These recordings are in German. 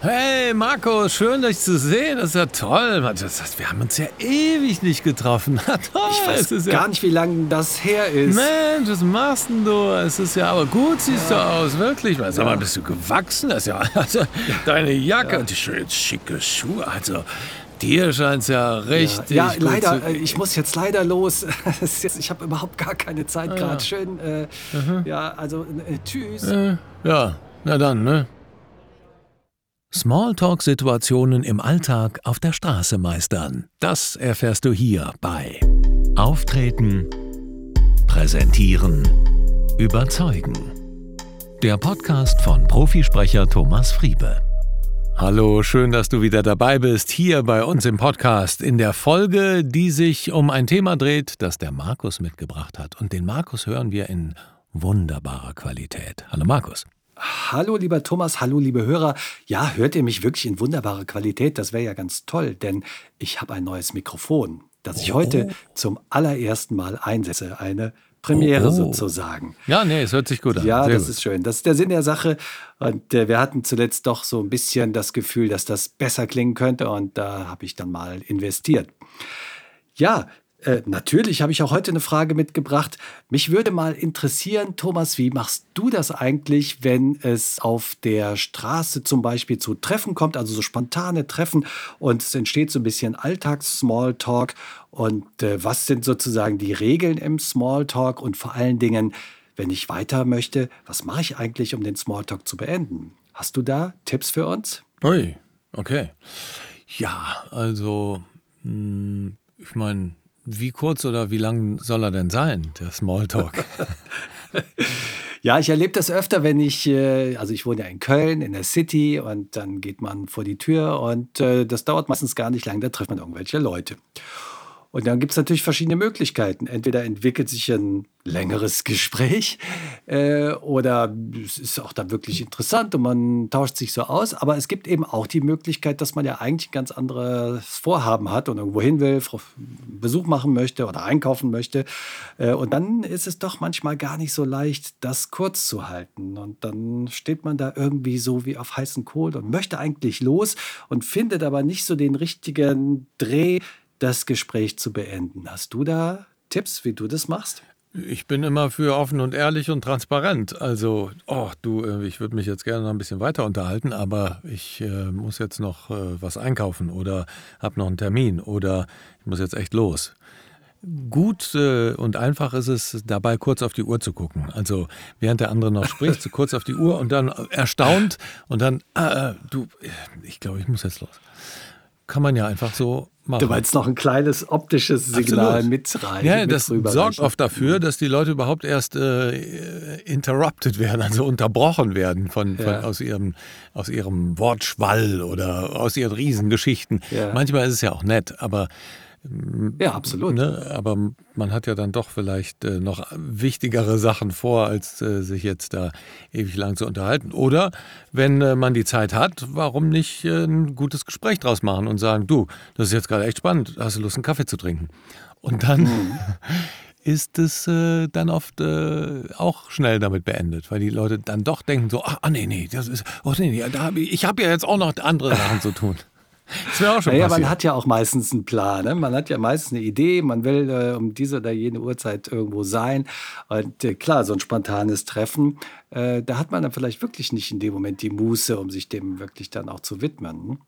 Hey Marco, schön dich zu sehen. Das ist ja toll. wir haben uns ja ewig nicht getroffen. toll. Ich weiß gar ja nicht, wie lange das her ist. Mensch, was machst denn du? Es ist ja aber gut, siehst ja. du aus, wirklich. Sag mal, bist du gewachsen? Das ist ja also, deine Jacke ja. und die schön schicke Schuhe. Also Dir scheint es ja richtig. Ja, ja leider. Äh, ich muss jetzt leider los. ich habe überhaupt gar keine Zeit ah, gerade. Ja. Schön. Äh, mhm. Ja, also äh, tschüss. Äh, ja, na dann, ne? Smalltalk-Situationen im Alltag auf der Straße meistern. Das erfährst du hier bei Auftreten, Präsentieren, Überzeugen. Der Podcast von Profisprecher Thomas Friebe. Hallo, schön, dass du wieder dabei bist, hier bei uns im Podcast, in der Folge, die sich um ein Thema dreht, das der Markus mitgebracht hat. Und den Markus hören wir in wunderbarer Qualität. Hallo Markus. Hallo lieber Thomas, hallo liebe Hörer. Ja, hört ihr mich wirklich in wunderbarer Qualität? Das wäre ja ganz toll, denn ich habe ein neues Mikrofon, das ich oh. heute zum allerersten Mal einsetze. Eine Premiere oh. sozusagen. Ja, nee, es hört sich gut an. Ja, Sehr das gut. ist schön. Das ist der Sinn der Sache. Und äh, wir hatten zuletzt doch so ein bisschen das Gefühl, dass das besser klingen könnte. Und da habe ich dann mal investiert. Ja, äh, natürlich habe ich auch heute eine Frage mitgebracht. Mich würde mal interessieren, Thomas, wie machst du das eigentlich, wenn es auf der Straße zum Beispiel zu Treffen kommt, also so spontane Treffen und es entsteht so ein bisschen Alltags-Smalltalk und äh, was sind sozusagen die Regeln im Smalltalk und vor allen Dingen, wenn ich weiter möchte, was mache ich eigentlich, um den Smalltalk zu beenden? Hast du da Tipps für uns? Ui, okay. Ja, also, hm, ich meine, wie kurz oder wie lang soll er denn sein, der Smalltalk? Ja, ich erlebe das öfter, wenn ich, äh, also ich wohne ja in Köln, in der City und dann geht man vor die Tür und äh, das dauert meistens gar nicht lang, da trifft man irgendwelche Leute. Und dann gibt es natürlich verschiedene Möglichkeiten. Entweder entwickelt sich ein längeres Gespräch äh, oder es ist auch dann wirklich interessant und man tauscht sich so aus. Aber es gibt eben auch die Möglichkeit, dass man ja eigentlich ein ganz anderes Vorhaben hat und irgendwo hin will, Besuch machen möchte oder einkaufen möchte. Äh, und dann ist es doch manchmal gar nicht so leicht, das kurz zu halten. Und dann steht man da irgendwie so wie auf heißen Kohl und möchte eigentlich los und findet aber nicht so den richtigen Dreh das Gespräch zu beenden. Hast du da Tipps, wie du das machst? Ich bin immer für offen und ehrlich und transparent. Also, oh, du, äh, ich würde mich jetzt gerne noch ein bisschen weiter unterhalten, aber ich äh, muss jetzt noch äh, was einkaufen oder habe noch einen Termin oder ich muss jetzt echt los. Gut äh, und einfach ist es, dabei kurz auf die Uhr zu gucken. Also während der andere noch spricht, so kurz auf die Uhr und dann erstaunt und dann, äh, du, ich glaube, ich muss jetzt los. Kann man ja einfach so machen. Du meinst noch ein kleines optisches Signal Absolut. mit rein. Ja, mit das sorgt oft dafür, dass die Leute überhaupt erst äh, interrupted werden, also unterbrochen werden von, von ja. aus, ihrem, aus ihrem Wortschwall oder aus ihren Riesengeschichten. Ja. Manchmal ist es ja auch nett, aber ja, absolut. Ne? Aber man hat ja dann doch vielleicht äh, noch wichtigere Sachen vor, als äh, sich jetzt da ewig lang zu unterhalten. Oder wenn äh, man die Zeit hat, warum nicht äh, ein gutes Gespräch draus machen und sagen, du, das ist jetzt gerade echt spannend, hast du Lust, einen Kaffee zu trinken? Und dann mhm. ist es äh, dann oft äh, auch schnell damit beendet, weil die Leute dann doch denken so, ach, ah, nee, nee, das ist, oh nee, nee, da hab ich, ich habe ja jetzt auch noch andere Sachen zu tun. Das wäre auch schon naja, man hat ja auch meistens einen Plan. Ne? Man hat ja meistens eine Idee, man will äh, um diese oder jene Uhrzeit irgendwo sein. Und äh, klar, so ein spontanes Treffen, äh, da hat man dann vielleicht wirklich nicht in dem Moment die Muße, um sich dem wirklich dann auch zu widmen.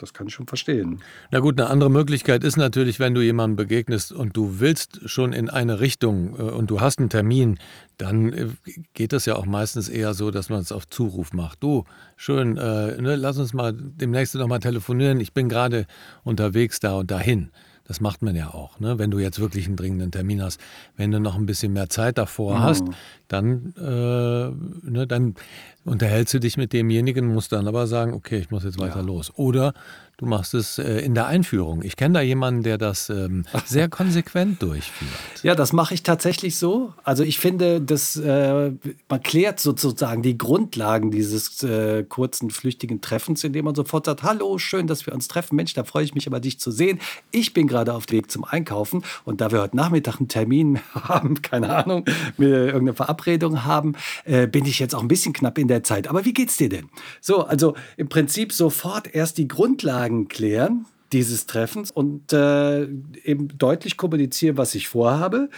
Das kann ich schon verstehen. Na gut, eine andere Möglichkeit ist natürlich, wenn du jemandem begegnest und du willst schon in eine Richtung äh, und du hast einen Termin, dann äh, geht das ja auch meistens eher so, dass man es auf Zuruf macht. Du, schön, äh, ne, lass uns mal demnächst noch mal telefonieren. Ich bin gerade unterwegs da und dahin. Das macht man ja auch, ne? wenn du jetzt wirklich einen dringenden Termin hast. Wenn du noch ein bisschen mehr Zeit davor mhm. hast, dann, äh, ne, dann unterhältst du dich mit demjenigen, musst dann aber sagen, okay, ich muss jetzt weiter ja. los. Oder du machst es äh, in der Einführung. Ich kenne da jemanden, der das ähm, sehr konsequent durchführt. Ja, das mache ich tatsächlich so. Also ich finde, dass äh, man klärt sozusagen die Grundlagen dieses äh, kurzen, flüchtigen Treffens, indem man sofort sagt, hallo, schön, dass wir uns treffen. Mensch, da freue ich mich aber, dich zu sehen. Ich bin gerade auf dem Weg zum Einkaufen und da wir heute Nachmittag einen Termin haben, keine Ahnung, wir irgendeine Verabredung haben, äh, bin ich jetzt auch ein bisschen knapp in der Zeit. Aber wie geht's dir denn? So, also im Prinzip sofort erst die Grundlagen klären dieses Treffens und äh, eben deutlich kommunizieren, was ich vorhabe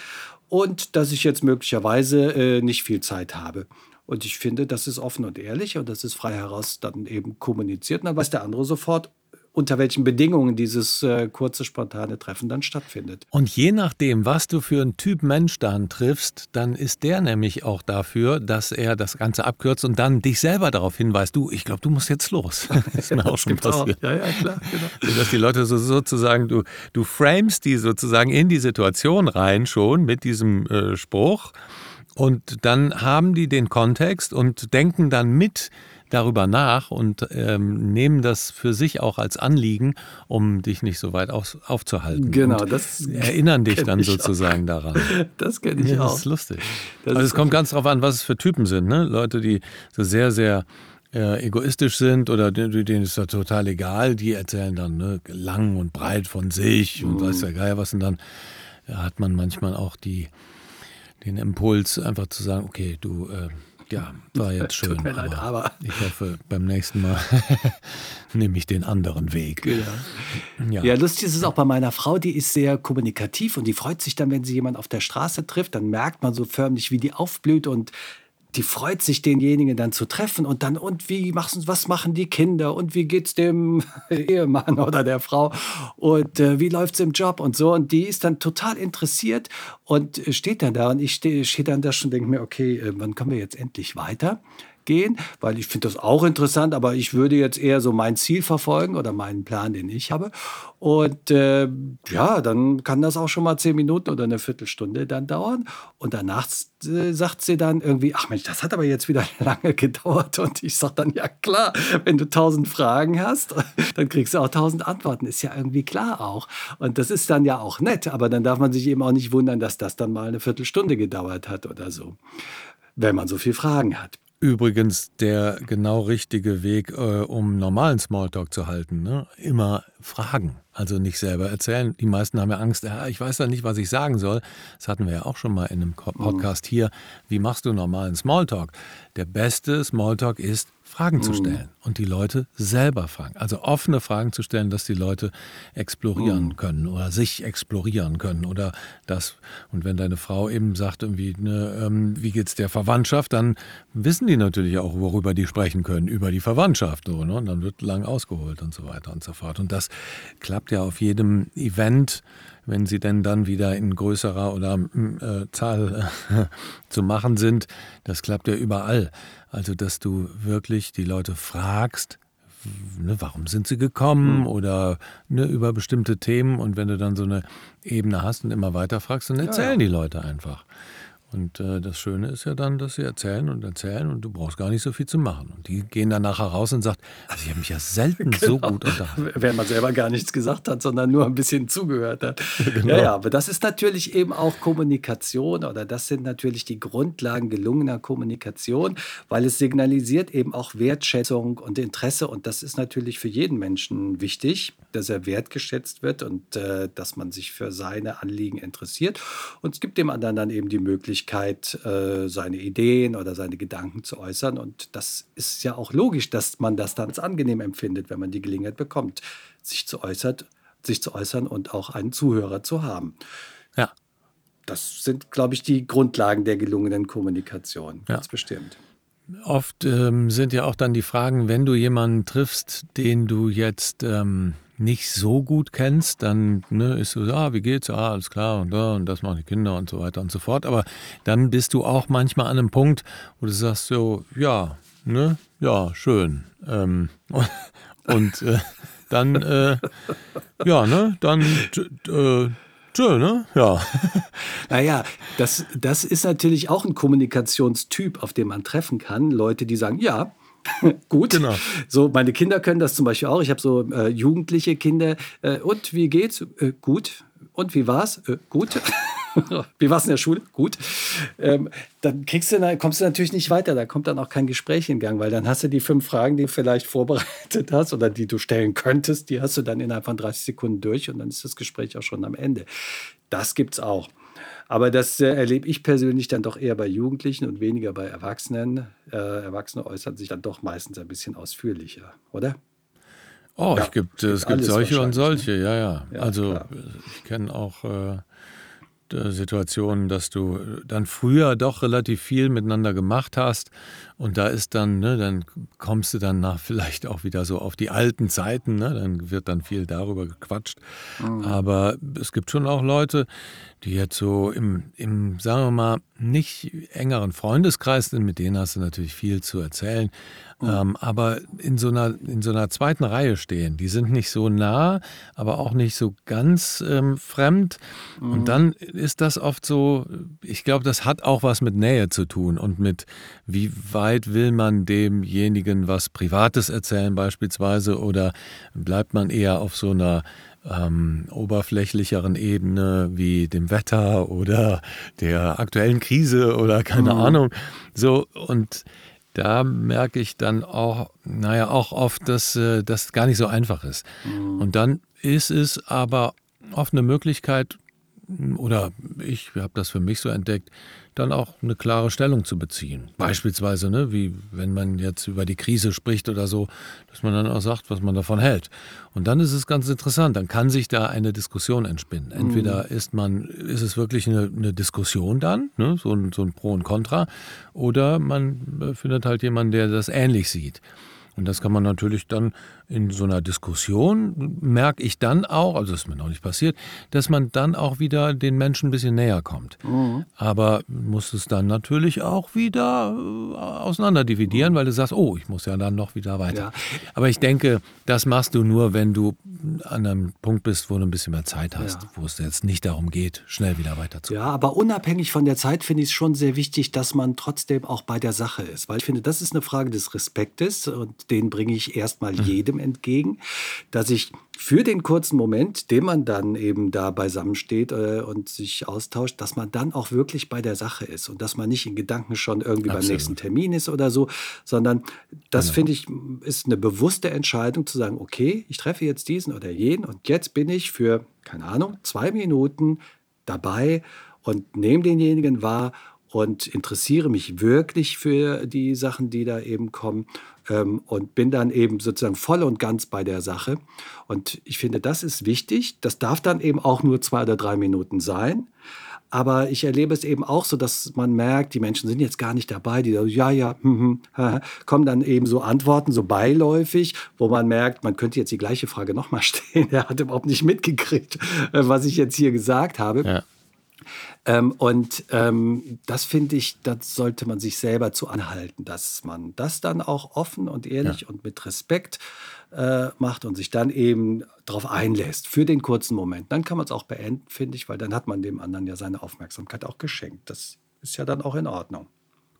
und dass ich jetzt möglicherweise äh, nicht viel Zeit habe. Und ich finde, das ist offen und ehrlich und das ist frei heraus dann eben kommuniziert. Und dann weiß der andere sofort, unter welchen Bedingungen dieses äh, kurze, spontane Treffen dann stattfindet. Und je nachdem, was du für einen Typ Mensch dann triffst, dann ist der nämlich auch dafür, dass er das Ganze abkürzt und dann dich selber darauf hinweist, du, ich glaube, du musst jetzt los. Das ist mir auch schon passiert. Auch. Ja, ja, klar. Genau. Dass die Leute so, sozusagen, du, du framest die sozusagen in die Situation rein schon mit diesem äh, Spruch. Und dann haben die den Kontext und denken dann mit darüber nach und ähm, nehmen das für sich auch als Anliegen, um dich nicht so weit auf, aufzuhalten. Genau, das erinnern dich dann sozusagen auch. daran. Das kenne ich ja, auch. Das ist lustig. Das also es kommt ganz darauf an, was es für Typen sind. Ne? Leute, die so sehr, sehr äh, egoistisch sind oder denen ist das total egal, die erzählen dann ne, lang und breit von sich und mhm. weiß ja geil was und dann hat man manchmal auch die, den Impuls einfach zu sagen, okay, du äh, ja, war jetzt schön. Tut mir leid, aber, ich hoffe, beim nächsten Mal nehme ich den anderen Weg. Genau. Ja. ja, lustig ist es auch bei meiner Frau, die ist sehr kommunikativ und die freut sich dann, wenn sie jemanden auf der Straße trifft, dann merkt man so förmlich, wie die aufblüht und die freut sich, denjenigen dann zu treffen und dann, und wie machst was machen die Kinder und wie geht's dem Ehemann oder der Frau und äh, wie läuft's im Job und so. Und die ist dann total interessiert und steht dann da und ich stehe steh dann da schon und denke mir, okay, äh, wann kommen wir jetzt endlich weiter? Gehen, weil ich finde das auch interessant, aber ich würde jetzt eher so mein Ziel verfolgen oder meinen Plan, den ich habe. Und äh, ja, dann kann das auch schon mal zehn Minuten oder eine Viertelstunde dann dauern. Und danach äh, sagt sie dann irgendwie, ach Mensch, das hat aber jetzt wieder lange gedauert. Und ich sage dann, ja klar, wenn du tausend Fragen hast, dann kriegst du auch tausend Antworten. Ist ja irgendwie klar auch. Und das ist dann ja auch nett, aber dann darf man sich eben auch nicht wundern, dass das dann mal eine Viertelstunde gedauert hat oder so, wenn man so viele Fragen hat. Übrigens der genau richtige Weg, äh, um normalen Smalltalk zu halten. Ne? Immer fragen, also nicht selber erzählen. Die meisten haben ja Angst, ja, ich weiß ja nicht, was ich sagen soll. Das hatten wir ja auch schon mal in einem mhm. Podcast hier. Wie machst du normalen Smalltalk? Der beste Smalltalk ist, Fragen zu mhm. stellen und die Leute selber fragen. Also offene Fragen zu stellen, dass die Leute explorieren mhm. können oder sich explorieren können oder das. Und wenn deine Frau eben sagt, irgendwie, ne, ähm, wie geht's der Verwandtschaft, dann wissen die natürlich auch, worüber die sprechen können, über die Verwandtschaft. So, ne? Und dann wird lang ausgeholt und so weiter und so fort. Und das klappt ja auf jedem Event wenn sie denn dann wieder in größerer oder äh, Zahl äh, zu machen sind. Das klappt ja überall. Also, dass du wirklich die Leute fragst, ne, warum sind sie gekommen mhm. oder ne, über bestimmte Themen. Und wenn du dann so eine Ebene hast und immer weiter fragst, dann erzählen ja, ja. die Leute einfach. Und äh, das Schöne ist ja dann, dass sie erzählen und erzählen und du brauchst gar nicht so viel zu machen. Und die gehen dann nachher raus und sagen, also ich habe mich ja selten genau. so gut unterhalten. Wenn man selber gar nichts gesagt hat, sondern nur ein bisschen zugehört hat. Genau. Ja, ja, aber das ist natürlich eben auch Kommunikation oder das sind natürlich die Grundlagen gelungener Kommunikation, weil es signalisiert eben auch Wertschätzung und Interesse und das ist natürlich für jeden Menschen wichtig, dass er wertgeschätzt wird und äh, dass man sich für seine Anliegen interessiert. Und es gibt dem anderen dann eben die Möglichkeit, äh, seine Ideen oder seine Gedanken zu äußern. Und das ist ja auch logisch, dass man das dann als angenehm empfindet, wenn man die Gelegenheit bekommt, sich zu, äußert, sich zu äußern und auch einen Zuhörer zu haben. Ja. Das sind, glaube ich, die Grundlagen der gelungenen Kommunikation. Ja. Ganz bestimmt. Oft ähm, sind ja auch dann die Fragen, wenn du jemanden triffst, den du jetzt ähm, nicht so gut kennst, dann ne, ist so, ah, wie geht's? Ah, alles klar und, und das machen die Kinder und so weiter und so fort. Aber dann bist du auch manchmal an einem Punkt, wo du sagst so, ja, ne, ja, schön. Ähm, und äh, dann, äh, ja, ne, dann äh, Tschö, ne? Ja. Naja, das, das ist natürlich auch ein Kommunikationstyp, auf den man treffen kann. Leute, die sagen, ja, gut. Genau. So, meine Kinder können das zum Beispiel auch. Ich habe so äh, jugendliche Kinder. Äh, und wie geht's? Äh, gut. Und wie war's? Äh, gut. wie war's in der Schule? Gut. Ähm, dann kriegst du, kommst du natürlich nicht weiter. Da kommt dann auch kein Gespräch in Gang, weil dann hast du die fünf Fragen, die du vielleicht vorbereitet hast oder die du stellen könntest, die hast du dann innerhalb von 30 Sekunden durch und dann ist das Gespräch auch schon am Ende. Das gibt's auch. Aber das äh, erlebe ich persönlich dann doch eher bei Jugendlichen und weniger bei Erwachsenen. Äh, Erwachsene äußern sich dann doch meistens ein bisschen ausführlicher, oder? Oh, ja, es gibt, es gibt solche und ne? solche, ja, ja. ja also klar. ich kenne auch äh, Situationen, dass du dann früher doch relativ viel miteinander gemacht hast und da ist dann, ne, dann kommst du dann nach vielleicht auch wieder so auf die alten Zeiten, ne, dann wird dann viel darüber gequatscht. Mhm. Aber es gibt schon auch Leute, die jetzt so im, im, sagen wir mal, nicht engeren Freundeskreis sind, mit denen hast du natürlich viel zu erzählen, mhm. ähm, aber in so, einer, in so einer zweiten Reihe stehen. Die sind nicht so nah, aber auch nicht so ganz ähm, fremd. Mhm. Und dann ist das oft so, ich glaube, das hat auch was mit Nähe zu tun und mit, wie weit will man demjenigen was Privates erzählen beispielsweise oder bleibt man eher auf so einer ähm, oberflächlicheren Ebene wie dem Wetter oder der aktuellen Krise oder keine mhm. Ahnung. So und da merke ich dann auch, naja, auch oft, dass äh, das gar nicht so einfach ist. Mhm. Und dann ist es aber oft eine Möglichkeit, oder ich habe das für mich so entdeckt, dann auch eine klare Stellung zu beziehen. Beispielsweise, ne, wie wenn man jetzt über die Krise spricht oder so, dass man dann auch sagt, was man davon hält. Und dann ist es ganz interessant, dann kann sich da eine Diskussion entspinnen. Entweder mhm. ist man, ist es wirklich eine, eine Diskussion dann, ne, so, ein, so ein Pro und Contra, oder man findet halt jemanden, der das ähnlich sieht. Und das kann man natürlich dann in so einer Diskussion, merke ich dann auch, also das ist mir noch nicht passiert, dass man dann auch wieder den Menschen ein bisschen näher kommt. Mhm. Aber muss es dann natürlich auch wieder äh, auseinander dividieren, weil du sagst, oh, ich muss ja dann noch wieder weiter. Ja. Aber ich denke, das machst du nur, wenn du an einem Punkt bist, wo du ein bisschen mehr Zeit hast, ja. wo es jetzt nicht darum geht, schnell wieder weiterzukommen. Ja, aber unabhängig von der Zeit finde ich es schon sehr wichtig, dass man trotzdem auch bei der Sache ist. Weil ich finde, das ist eine Frage des Respektes und den bringe ich erstmal mhm. jedem entgegen, dass ich für den kurzen Moment, den man dann eben da beisammensteht äh, und sich austauscht, dass man dann auch wirklich bei der Sache ist und dass man nicht in Gedanken schon irgendwie Absolut. beim nächsten Termin ist oder so, sondern das genau. finde ich ist eine bewusste Entscheidung zu sagen, okay, ich treffe jetzt diesen oder jenen und jetzt bin ich für, keine Ahnung, zwei Minuten dabei und nehme denjenigen wahr und interessiere mich wirklich für die Sachen, die da eben kommen ähm, und bin dann eben sozusagen voll und ganz bei der Sache. Und ich finde, das ist wichtig. Das darf dann eben auch nur zwei oder drei Minuten sein. Aber ich erlebe es eben auch so, dass man merkt, die Menschen sind jetzt gar nicht dabei, die sagen, ja, ja, hm, hm, kommen dann eben so Antworten, so beiläufig, wo man merkt, man könnte jetzt die gleiche Frage nochmal stellen. Er hat überhaupt nicht mitgekriegt, äh, was ich jetzt hier gesagt habe. Ja. Ähm, und ähm, das finde ich, das sollte man sich selber zu anhalten, dass man das dann auch offen und ehrlich ja. und mit Respekt äh, macht und sich dann eben darauf einlässt für den kurzen Moment. Dann kann man es auch beenden, finde ich, weil dann hat man dem anderen ja seine Aufmerksamkeit auch geschenkt. Das ist ja dann auch in Ordnung.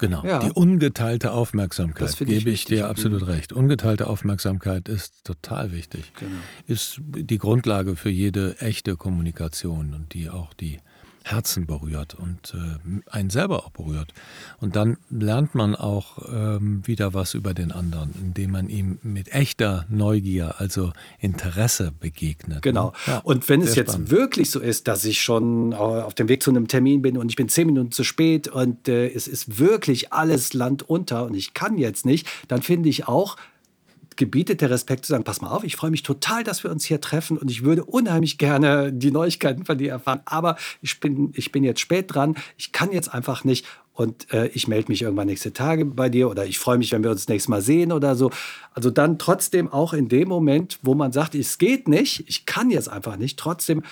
Genau, ja. die ungeteilte Aufmerksamkeit, gebe ich, ich dir absolut recht. Ungeteilte Aufmerksamkeit ist total wichtig. Genau. Ist die Grundlage für jede echte Kommunikation und die auch die Herzen berührt und äh, einen selber auch berührt. Und dann lernt man auch ähm, wieder was über den anderen, indem man ihm mit echter Neugier, also Interesse begegnet. Ne? Genau. Ja, und wenn es jetzt spannend. wirklich so ist, dass ich schon auf dem Weg zu einem Termin bin und ich bin zehn Minuten zu spät und äh, es ist wirklich alles Land unter und ich kann jetzt nicht, dann finde ich auch, gebietet der Respekt zu sagen, pass mal auf, ich freue mich total, dass wir uns hier treffen und ich würde unheimlich gerne die Neuigkeiten von dir erfahren, aber ich bin, ich bin jetzt spät dran, ich kann jetzt einfach nicht und äh, ich melde mich irgendwann nächste Tage bei dir oder ich freue mich, wenn wir uns nächstes Mal sehen oder so. Also dann trotzdem auch in dem Moment, wo man sagt, es geht nicht, ich kann jetzt einfach nicht, trotzdem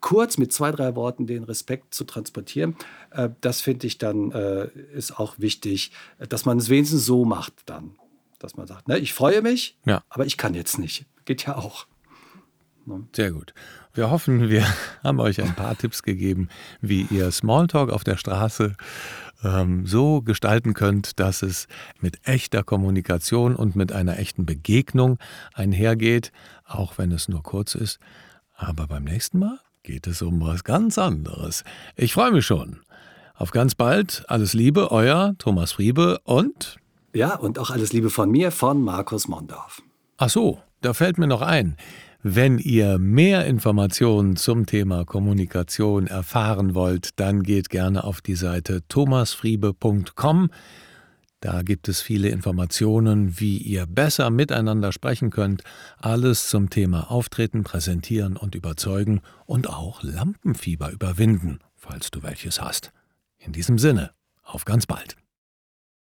kurz mit zwei, drei Worten den Respekt zu transportieren, äh, das finde ich dann äh, ist auch wichtig, dass man es wenigstens so macht dann dass man sagt, ne, ich freue mich, ja. aber ich kann jetzt nicht. Geht ja auch. Ne? Sehr gut. Wir hoffen, wir haben euch ein paar Tipps gegeben, wie ihr Smalltalk auf der Straße ähm, so gestalten könnt, dass es mit echter Kommunikation und mit einer echten Begegnung einhergeht, auch wenn es nur kurz ist. Aber beim nächsten Mal geht es um was ganz anderes. Ich freue mich schon. Auf ganz bald. Alles Liebe, euer Thomas Friebe und ja, und auch alles Liebe von mir, von Markus Mondorf. Ach so, da fällt mir noch ein. Wenn ihr mehr Informationen zum Thema Kommunikation erfahren wollt, dann geht gerne auf die Seite thomasfriebe.com. Da gibt es viele Informationen, wie ihr besser miteinander sprechen könnt. Alles zum Thema Auftreten, Präsentieren und Überzeugen und auch Lampenfieber überwinden, falls du welches hast. In diesem Sinne, auf ganz bald.